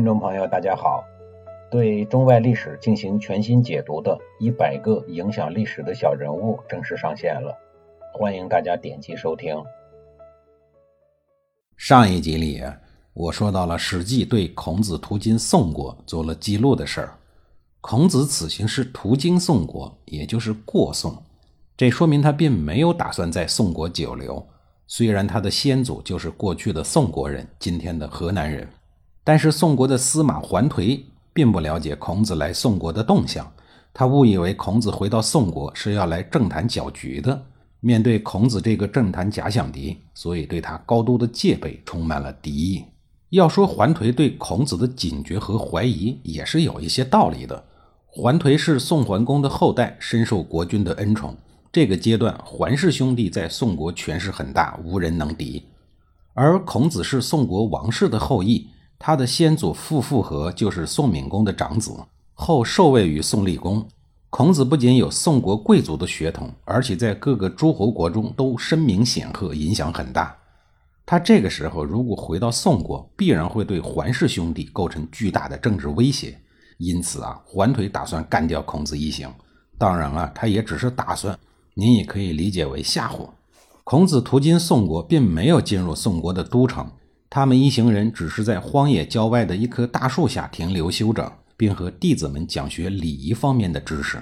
听众朋友，大家好。对中外历史进行全新解读的《一百个影响历史的小人物》正式上线了，欢迎大家点击收听。上一集里，我说到了《史记》对孔子途经宋国做了记录的事儿。孔子此行是途经宋国，也就是过宋，这说明他并没有打算在宋国久留。虽然他的先祖就是过去的宋国人，今天的河南人，但是宋国的司马桓颓。并不了解孔子来宋国的动向，他误以为孔子回到宋国是要来政坛搅局的。面对孔子这个政坛假想敌，所以对他高度的戒备，充满了敌意。要说桓颓对孔子的警觉和怀疑，也是有一些道理的。桓颓是宋桓公的后代，深受国君的恩宠。这个阶段，桓氏兄弟在宋国权势很大，无人能敌。而孔子是宋国王室的后裔。他的先祖傅复和就是宋闵公的长子，后受位于宋厉公。孔子不仅有宋国贵族的血统，而且在各个诸侯国中都声名显赫，影响很大。他这个时候如果回到宋国，必然会对桓氏兄弟构成巨大的政治威胁。因此啊，桓颓打算干掉孔子一行。当然了，他也只是打算，您也可以理解为吓唬。孔子途经宋国，并没有进入宋国的都城。他们一行人只是在荒野郊外的一棵大树下停留休整，并和弟子们讲学礼仪方面的知识。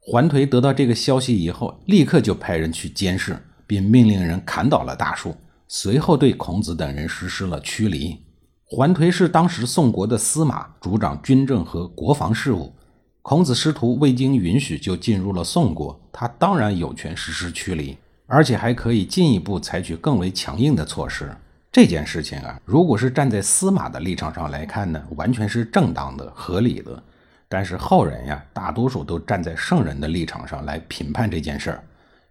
桓颓得到这个消息以后，立刻就派人去监视，并命令人砍倒了大树，随后对孔子等人实施了驱离。桓颓是当时宋国的司马，主掌军政和国防事务。孔子师徒未经允许就进入了宋国，他当然有权实施驱离，而且还可以进一步采取更为强硬的措施。这件事情啊，如果是站在司马的立场上来看呢，完全是正当的、合理的。但是后人呀，大多数都站在圣人的立场上来评判这件事儿，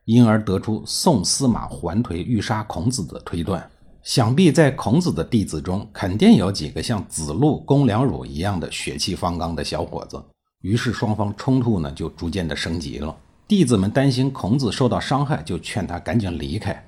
因而得出宋司马桓颓欲杀孔子的推断。想必在孔子的弟子中，肯定有几个像子路、公良孺一样的血气方刚的小伙子。于是双方冲突呢，就逐渐的升级了。弟子们担心孔子受到伤害，就劝他赶紧离开。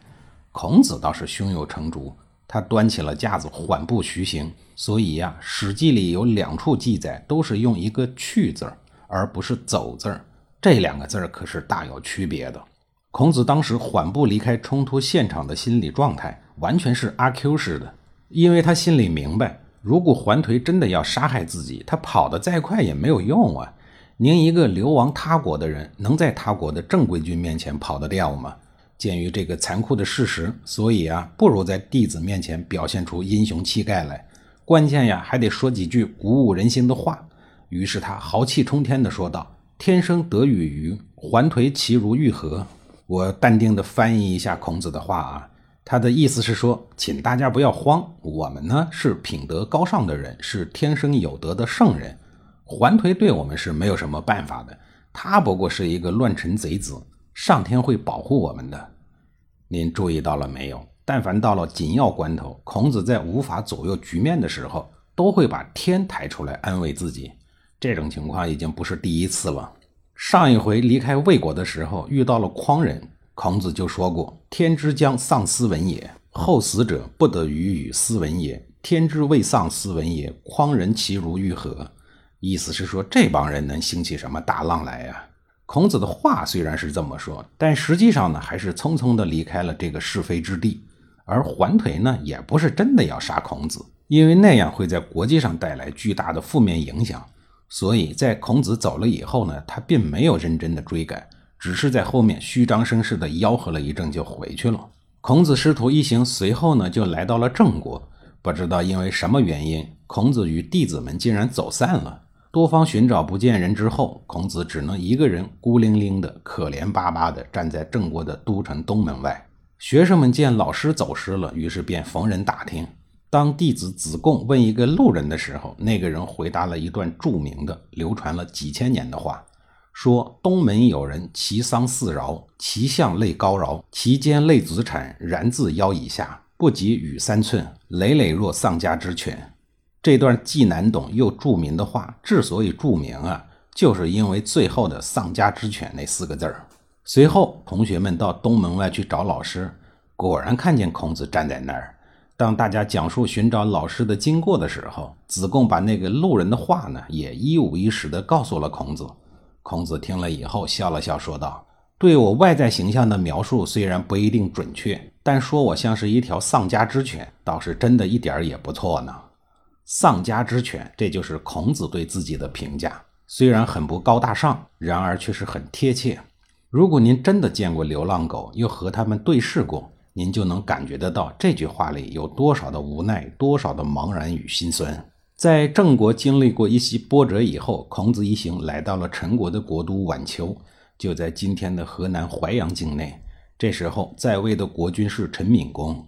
孔子倒是胸有成竹。他端起了架子，缓步徐行。所以呀，《史记》里有两处记载，都是用一个“去”字，而不是“走”字。这两个字可是大有区别的。孔子当时缓步离开冲突现场的心理状态，完全是阿 Q 式的，因为他心里明白，如果桓颓真的要杀害自己，他跑得再快也没有用啊。您一个流亡他国的人，能在他国的正规军面前跑得掉吗？鉴于这个残酷的事实，所以啊，不如在弟子面前表现出英雄气概来。关键呀，还得说几句鼓舞人心的话。于是他豪气冲天地说道：“天生得与于桓颓，其如玉何？”我淡定地翻译一下孔子的话啊，他的意思是说，请大家不要慌，我们呢是品德高尚的人，是天生有德的圣人。桓颓对我们是没有什么办法的，他不过是一个乱臣贼子。上天会保护我们的，您注意到了没有？但凡到了紧要关头，孔子在无法左右局面的时候，都会把天抬出来安慰自己。这种情况已经不是第一次了。上一回离开魏国的时候，遇到了匡人，孔子就说过：“天之将丧斯文也，后死者不得与与斯文也。天之未丧斯文也，匡人其如玉何？”意思是说，这帮人能兴起什么大浪来呀？孔子的话虽然是这么说，但实际上呢，还是匆匆的离开了这个是非之地。而桓颓呢，也不是真的要杀孔子，因为那样会在国际上带来巨大的负面影响。所以在孔子走了以后呢，他并没有认真的追赶，只是在后面虚张声势的吆喝了一阵就回去了。孔子师徒一行随后呢，就来到了郑国。不知道因为什么原因，孔子与弟子们竟然走散了。多方寻找不见人之后，孔子只能一个人孤零零的、可怜巴巴的站在郑国的都城东门外。学生们见老师走失了，于是便逢人打听。当弟子子贡问一个路人的时候，那个人回答了一段著名的、流传了几千年的话，说：“东门有人其丧四饶，其相类高饶，其肩类子产，然自腰以下，不及羽三寸，累累若丧家之犬。”这段既难懂又著名的话，之所以著名啊，就是因为最后的“丧家之犬”那四个字儿。随后，同学们到东门外去找老师，果然看见孔子站在那儿。当大家讲述寻找老师的经过的时候，子贡把那个路人的话呢，也一五一十的告诉了孔子。孔子听了以后笑了笑，说道：“对我外在形象的描述虽然不一定准确，但说我像是一条丧家之犬，倒是真的一点儿也不错呢。丧家之犬，这就是孔子对自己的评价，虽然很不高大上，然而却是很贴切。如果您真的见过流浪狗，又和它们对视过。”您就能感觉得到这句话里有多少的无奈，多少的茫然与心酸。在郑国经历过一些波折以后，孔子一行来到了陈国的国都宛丘，就在今天的河南淮阳境内。这时候在位的国君是陈闵公。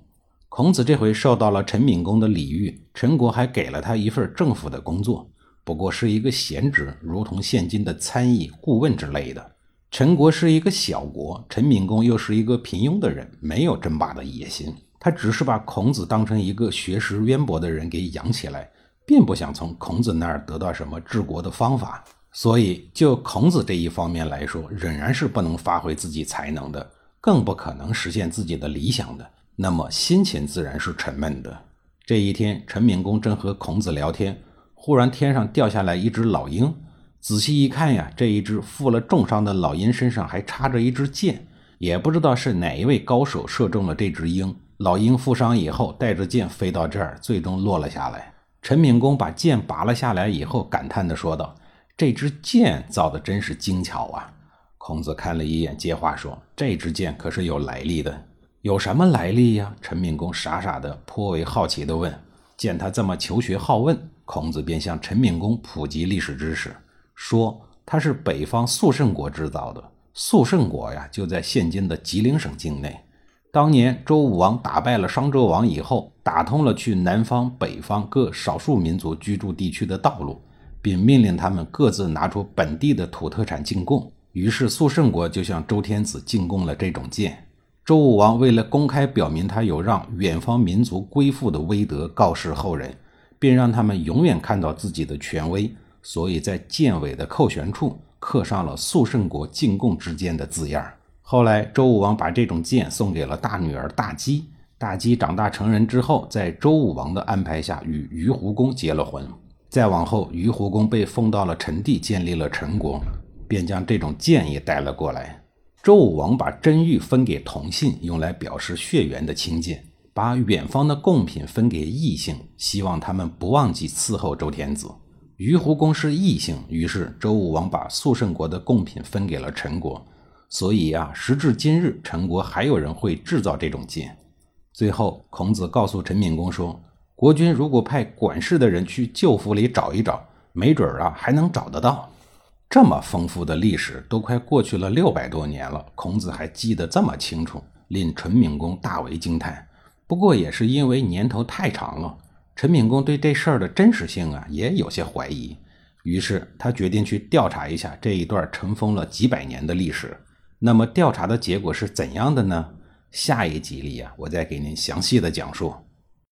孔子这回受到了陈敏公的礼遇，陈国还给了他一份政府的工作，不过是一个闲职，如同现今的参议、顾问之类的。陈国是一个小国，陈敏公又是一个平庸的人，没有争霸的野心。他只是把孔子当成一个学识渊博的人给养起来，并不想从孔子那儿得到什么治国的方法。所以，就孔子这一方面来说，仍然是不能发挥自己才能的，更不可能实现自己的理想的。那么，心情自然是沉闷的。这一天，陈闵公正和孔子聊天，忽然天上掉下来一只老鹰。仔细一看呀，这一只负了重伤的老鹰身上还插着一支箭，也不知道是哪一位高手射中了这只鹰。老鹰负伤以后，带着箭飞到这儿，最终落了下来。陈敏公把箭拔了下来以后，感叹地说道：“这支箭造的真是精巧啊！”孔子看了一眼，接话说：“这支箭可是有来历的，有什么来历呀？”陈敏公傻傻的，颇为好奇地问。见他这么求学好问，孔子便向陈敏公普及历史知识。说他是北方肃慎国制造的。肃慎国呀，就在现今的吉林省境内。当年周武王打败了商纣王以后，打通了去南方、北方各少数民族居住地区的道路，并命令他们各自拿出本地的土特产进贡。于是肃慎国就向周天子进贡了这种剑。周武王为了公开表明他有让远方民族归附的威德，告示后人，便让他们永远看到自己的权威。所以在剑尾的扣弦处刻上了“肃慎国进贡之剑”的字样。后来周武王把这种剑送给了大女儿大姬。大姬长大成人之后，在周武王的安排下与于胡公结了婚。再往后，于胡公被封到了陈地，建立了陈国，便将这种剑也带了过来。周武王把真玉分给同姓，用来表示血缘的亲近；把远方的贡品分给异姓，希望他们不忘记伺候周天子。于胡公是异姓，于是周武王把肃慎国的贡品分给了陈国，所以啊，时至今日，陈国还有人会制造这种剑。最后，孔子告诉陈闵公说：“国君如果派管事的人去旧府里找一找，没准儿啊，还能找得到。”这么丰富的历史，都快过去了六百多年了，孔子还记得这么清楚，令陈敏公大为惊叹。不过也是因为年头太长了。陈敏公对这事儿的真实性啊也有些怀疑，于是他决定去调查一下这一段尘封了几百年的历史。那么调查的结果是怎样的呢？下一集里啊，我再给您详细的讲述。